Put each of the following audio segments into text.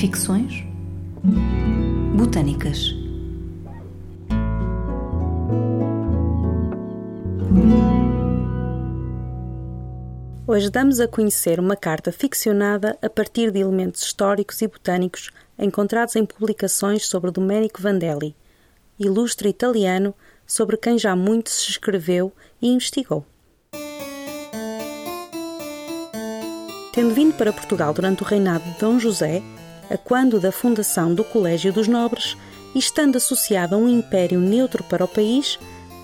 Ficções. Botânicas. Hoje damos a conhecer uma carta ficcionada a partir de elementos históricos e botânicos encontrados em publicações sobre Domenico Vandelli, ilustre italiano sobre quem já muito se escreveu e investigou. Tendo vindo para Portugal durante o reinado de Dom José, a quando da fundação do Colégio dos Nobres e estando associado a um império neutro para o país,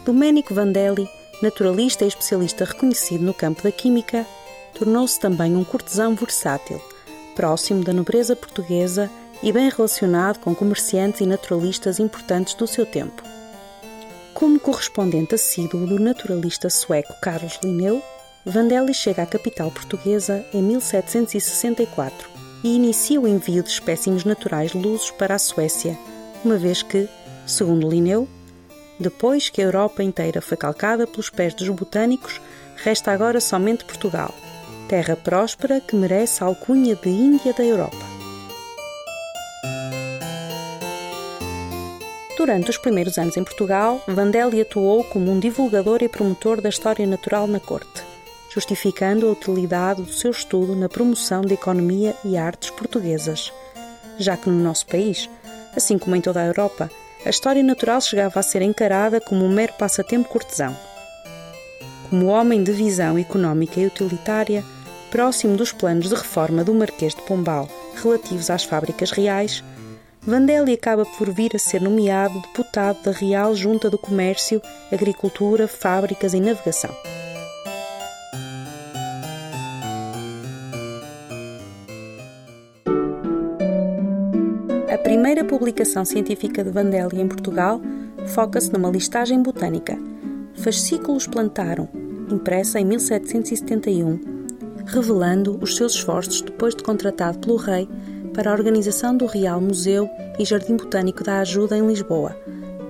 Domenico Vandelli naturalista e especialista reconhecido no campo da química, tornou-se também um cortesão versátil, próximo da nobreza portuguesa e bem relacionado com comerciantes e naturalistas importantes do seu tempo. Como correspondente assíduo do naturalista sueco Carlos Linneu, Vandelli chega à capital portuguesa em 1764 e inicia o envio de espécimes naturais lusos para a Suécia, uma vez que, segundo Linneu, depois que a Europa inteira foi calcada pelos pés dos botânicos, resta agora somente Portugal, terra próspera que merece a alcunha de Índia da Europa. Durante os primeiros anos em Portugal, Vandelli atuou como um divulgador e promotor da história natural na corte, justificando a utilidade do seu estudo na promoção da economia e artes portuguesas, já que no nosso país, assim como em toda a Europa, a história natural chegava a ser encarada como um mero passatempo cortesão. Como homem de visão económica e utilitária, próximo dos planos de reforma do Marquês de Pombal relativos às fábricas reais, Vandelli acaba por vir a ser nomeado deputado da Real Junta do Comércio, Agricultura, Fábricas e Navegação. Publicação científica de Vandelli em Portugal foca-se numa listagem botânica. Fascículos plantaram, impressa em 1771, revelando os seus esforços depois de contratado pelo rei para a organização do Real Museu e Jardim Botânico da Ajuda em Lisboa,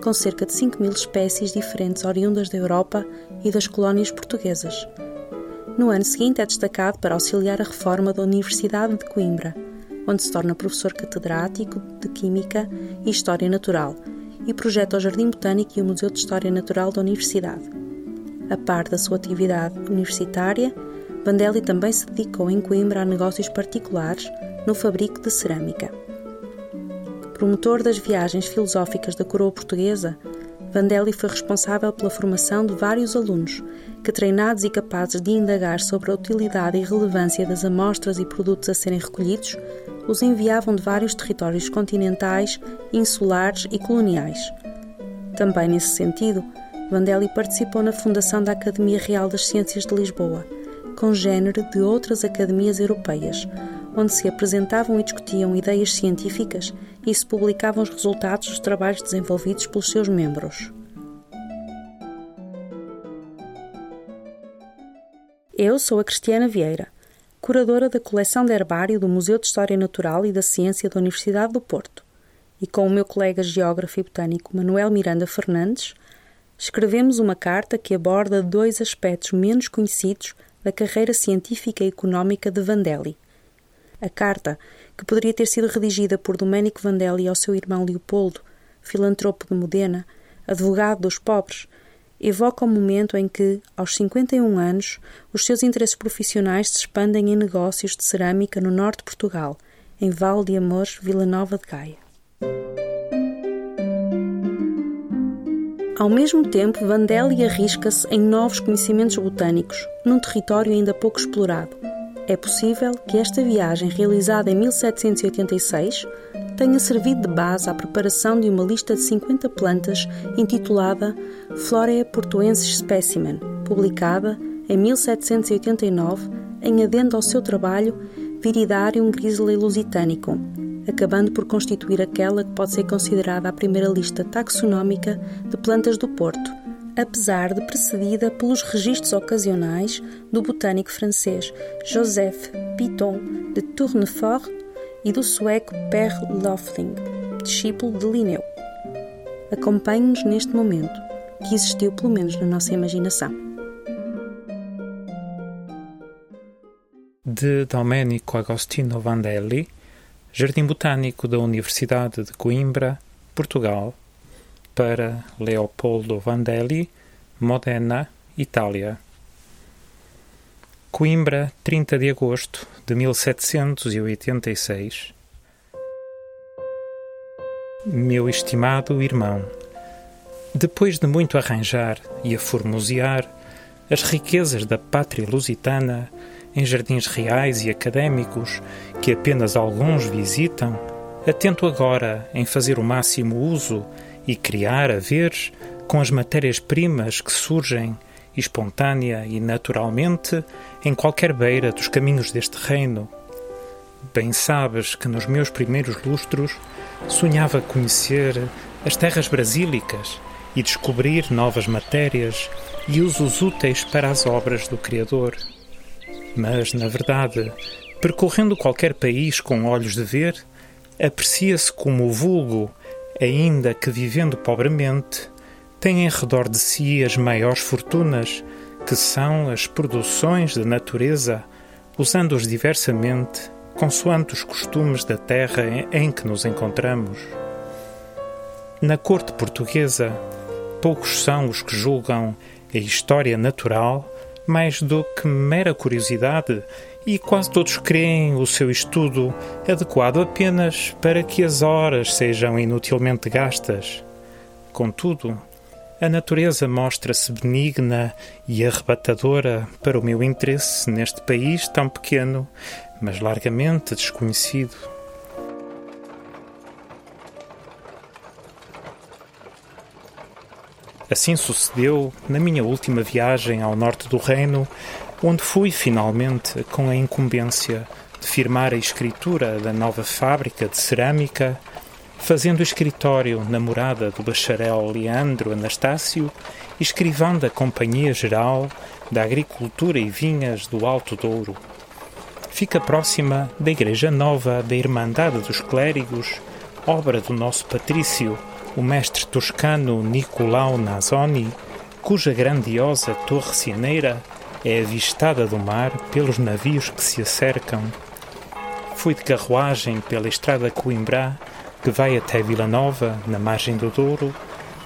com cerca de 5 mil espécies diferentes oriundas da Europa e das colónias portuguesas. No ano seguinte é destacado para auxiliar a reforma da Universidade de Coimbra, onde se torna professor catedrático de Química e História Natural e projeta o Jardim Botânico e o Museu de História Natural da Universidade. A par da sua atividade universitária, Vandelli também se dedicou em Coimbra a negócios particulares no fabrico de cerâmica. Promotor das viagens filosóficas da coroa portuguesa, Vandelli foi responsável pela formação de vários alunos que, treinados e capazes de indagar sobre a utilidade e relevância das amostras e produtos a serem recolhidos, os enviavam de vários territórios continentais, insulares e coloniais. Também nesse sentido, Vandelli participou na fundação da Academia Real das Ciências de Lisboa, congênere de outras academias europeias, onde se apresentavam e discutiam ideias científicas e se publicavam os resultados dos trabalhos desenvolvidos pelos seus membros. Eu sou a Cristiana Vieira curadora da coleção de herbário do Museu de História Natural e da Ciência da Universidade do Porto, e com o meu colega geógrafo e botânico Manuel Miranda Fernandes, escrevemos uma carta que aborda dois aspectos menos conhecidos da carreira científica e económica de Vandelli. A carta, que poderia ter sido redigida por Domenico Vandelli ao seu irmão Leopoldo, filantropo de Modena, advogado dos pobres, evoca o momento em que, aos 51 anos, os seus interesses profissionais se expandem em negócios de cerâmica no norte de Portugal, em Val de Amores, Vila Nova de Gaia. Ao mesmo tempo, Vandelli arrisca-se em novos conhecimentos botânicos, num território ainda pouco explorado. É possível que esta viagem, realizada em 1786, tenha servido de base à preparação de uma lista de 50 plantas intitulada Florea Portuensis Specimen, publicada em 1789 em adendo ao seu trabalho Viridarium Grizzly Lusitanicum, acabando por constituir aquela que pode ser considerada a primeira lista taxonómica de plantas do Porto, apesar de precedida pelos registros ocasionais do botânico francês Joseph Piton de Tournefort e do sueco Per Lofling, discípulo de Linneu. Acompanhe-nos neste momento, que existiu pelo menos na nossa imaginação. De Domenico Agostino Vandelli, Jardim Botânico da Universidade de Coimbra, Portugal, para Leopoldo Vandelli, Modena, Itália. Coimbra, 30 de agosto de 1786. Meu estimado irmão, depois de muito arranjar e aformosear as riquezas da pátria lusitana em jardins reais e académicos que apenas alguns visitam, atento agora em fazer o máximo uso e criar a ver com as matérias-primas que surgem espontânea e naturalmente em qualquer beira dos caminhos deste reino. Bem sabes que nos meus primeiros lustros sonhava conhecer as terras brasílicas e descobrir novas matérias e usos úteis para as obras do Criador. Mas, na verdade, percorrendo qualquer país com olhos de ver, aprecia-se como o vulgo, ainda que vivendo pobremente, tem em redor de si as maiores fortunas, que são as produções da natureza, usando-os diversamente, consoante os costumes da terra em que nos encontramos. Na corte portuguesa, poucos são os que julgam a história natural mais do que mera curiosidade e quase todos creem o seu estudo adequado apenas para que as horas sejam inutilmente gastas. Contudo, a natureza mostra-se benigna e arrebatadora para o meu interesse neste país tão pequeno, mas largamente desconhecido. Assim sucedeu na minha última viagem ao norte do reino, onde fui finalmente com a incumbência de firmar a escritura da nova fábrica de cerâmica fazendo escritório na morada do bacharel Leandro Anastácio escrivão da Companhia Geral da Agricultura e Vinhas do Alto Douro. Fica próxima da Igreja Nova da Irmandade dos Clérigos, obra do nosso patrício, o mestre toscano Nicolau Nazoni, cuja grandiosa torre cineira é avistada do mar pelos navios que se acercam. Fui de carruagem pela estrada Coimbra que vai até Vila Nova, na margem do Douro,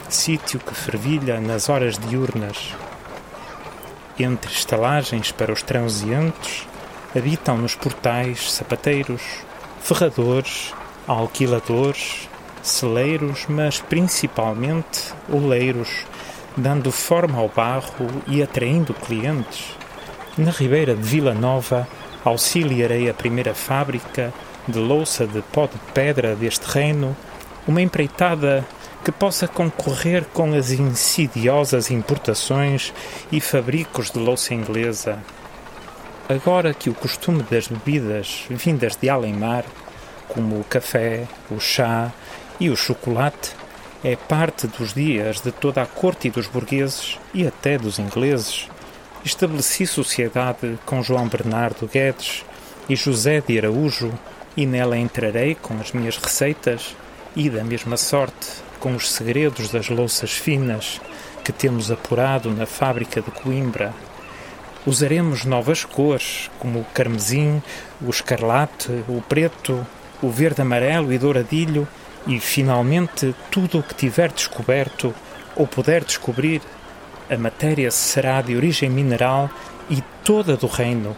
sítio que fervilha nas horas diurnas. Entre estalagens para os transeantes, habitam nos portais sapateiros, ferradores, alquiladores, celeiros, mas principalmente oleiros, dando forma ao barro e atraindo clientes. Na ribeira de Vila Nova, auxiliarei a primeira fábrica de louça de pó de pedra deste reino, uma empreitada que possa concorrer com as insidiosas importações e fabricos de louça inglesa. Agora que o costume das bebidas vindas de além-mar, como o café, o chá e o chocolate, é parte dos dias de toda a corte e dos burgueses e até dos ingleses, estabeleci sociedade com João Bernardo Guedes e José de Araújo e nela entrarei com as minhas receitas e, da mesma sorte, com os segredos das louças finas que temos apurado na fábrica de Coimbra. Usaremos novas cores, como o carmesim, o escarlate, o preto, o verde amarelo e douradilho, e finalmente tudo o que tiver descoberto ou puder descobrir. A matéria será de origem mineral e toda do reino.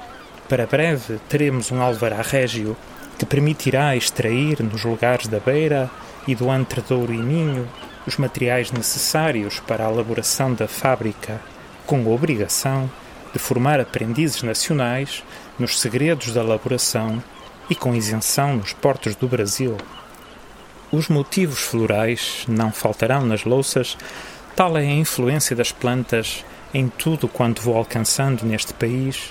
Para breve teremos um alvará régio que permitirá extrair nos lugares da beira e do Douro e Minho os materiais necessários para a elaboração da fábrica, com a obrigação de formar aprendizes nacionais nos segredos da elaboração e com isenção nos portos do Brasil. Os motivos florais não faltarão nas louças, tal é a influência das plantas em tudo quanto vou alcançando neste país.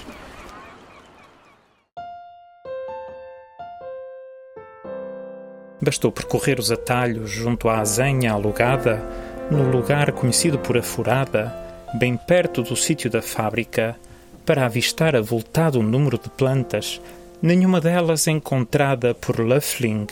Bastou percorrer os atalhos junto à azenha alugada, no lugar conhecido por a Furada, bem perto do sítio da fábrica, para avistar avultado número de plantas, nenhuma delas encontrada por Löffling,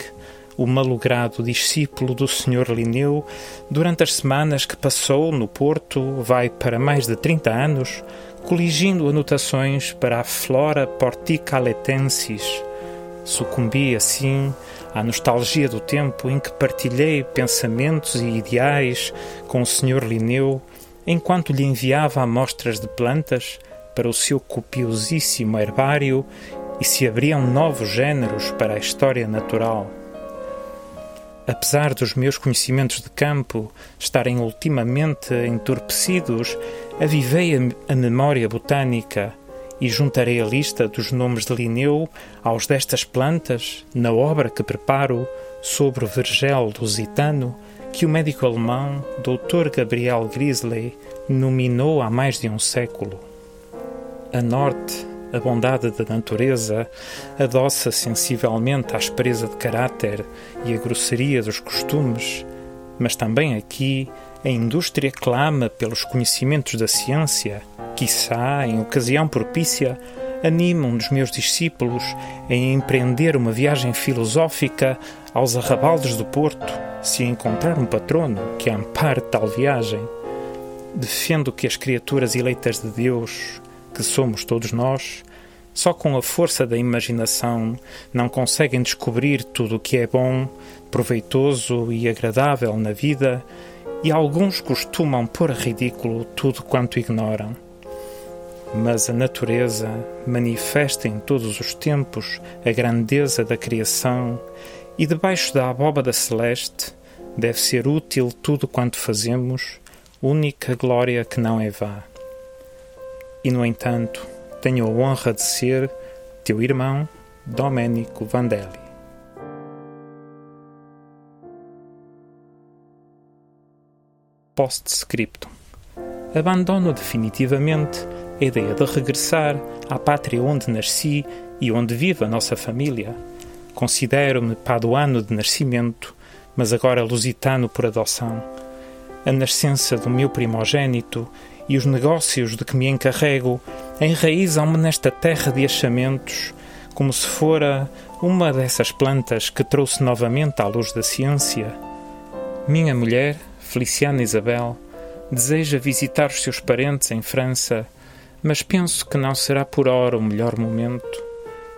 o malogrado discípulo do Sr. Linneu, durante as semanas que passou no Porto, vai para mais de 30 anos, coligindo anotações para a Flora porticaletensis, Sucumbi, assim, à nostalgia do tempo em que partilhei pensamentos e ideais com o Sr. Linneu enquanto lhe enviava amostras de plantas para o seu copiosíssimo herbário e se abriam novos géneros para a história natural. Apesar dos meus conhecimentos de campo estarem ultimamente entorpecidos, avivei a, memória botânica e juntarei a lista dos nomes de Linneu aos destas plantas na obra que preparo sobre o vergel lusitano que o médico alemão Dr. Gabriel Grisley nominou há mais de um século. A norte, a bondade da natureza adoça sensivelmente a aspereza de caráter e a grosseria dos costumes, mas também aqui a indústria clama pelos conhecimentos da ciência, quiçá, em ocasião propícia, anima um dos meus discípulos a empreender uma viagem filosófica aos arrabaldes do Porto, se encontrar um patrono que ampare tal viagem. Defendo que as criaturas eleitas de Deus, que somos todos nós, só com a força da imaginação não conseguem descobrir tudo o que é bom, proveitoso e agradável na vida, e alguns costumam pôr ridículo tudo quanto ignoram. Mas a natureza manifesta em todos os tempos a grandeza da criação, e debaixo da abóbada celeste deve ser útil tudo quanto fazemos, única glória que não é vá e, no entanto, tenho a honra de ser teu irmão Domenico Vandelli. Postscriptum. Abandono definitivamente a ideia de regressar à pátria onde nasci e onde vive a nossa família. Considero-me paduano de nascimento, mas agora lusitano por adoção. A nascença do meu primogênito e os negócios de que me encarrego enraizam-me nesta terra de achamentos, como se fora uma dessas plantas que trouxe novamente à luz da ciência. Minha mulher, Feliciana Isabel, deseja visitar os seus parentes em França, mas penso que não será por hora o melhor momento.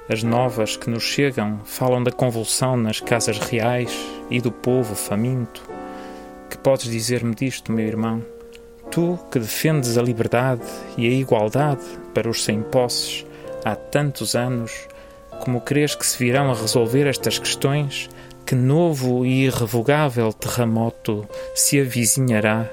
As novas que nos chegam falam da convulsão nas casas reais e do povo faminto. Que podes dizer-me disto, meu irmão? Tu que defendes a liberdade e a igualdade para os sem posses há tantos anos, como crês que se virão a resolver estas questões? Que novo e irrevogável terremoto se avizinhará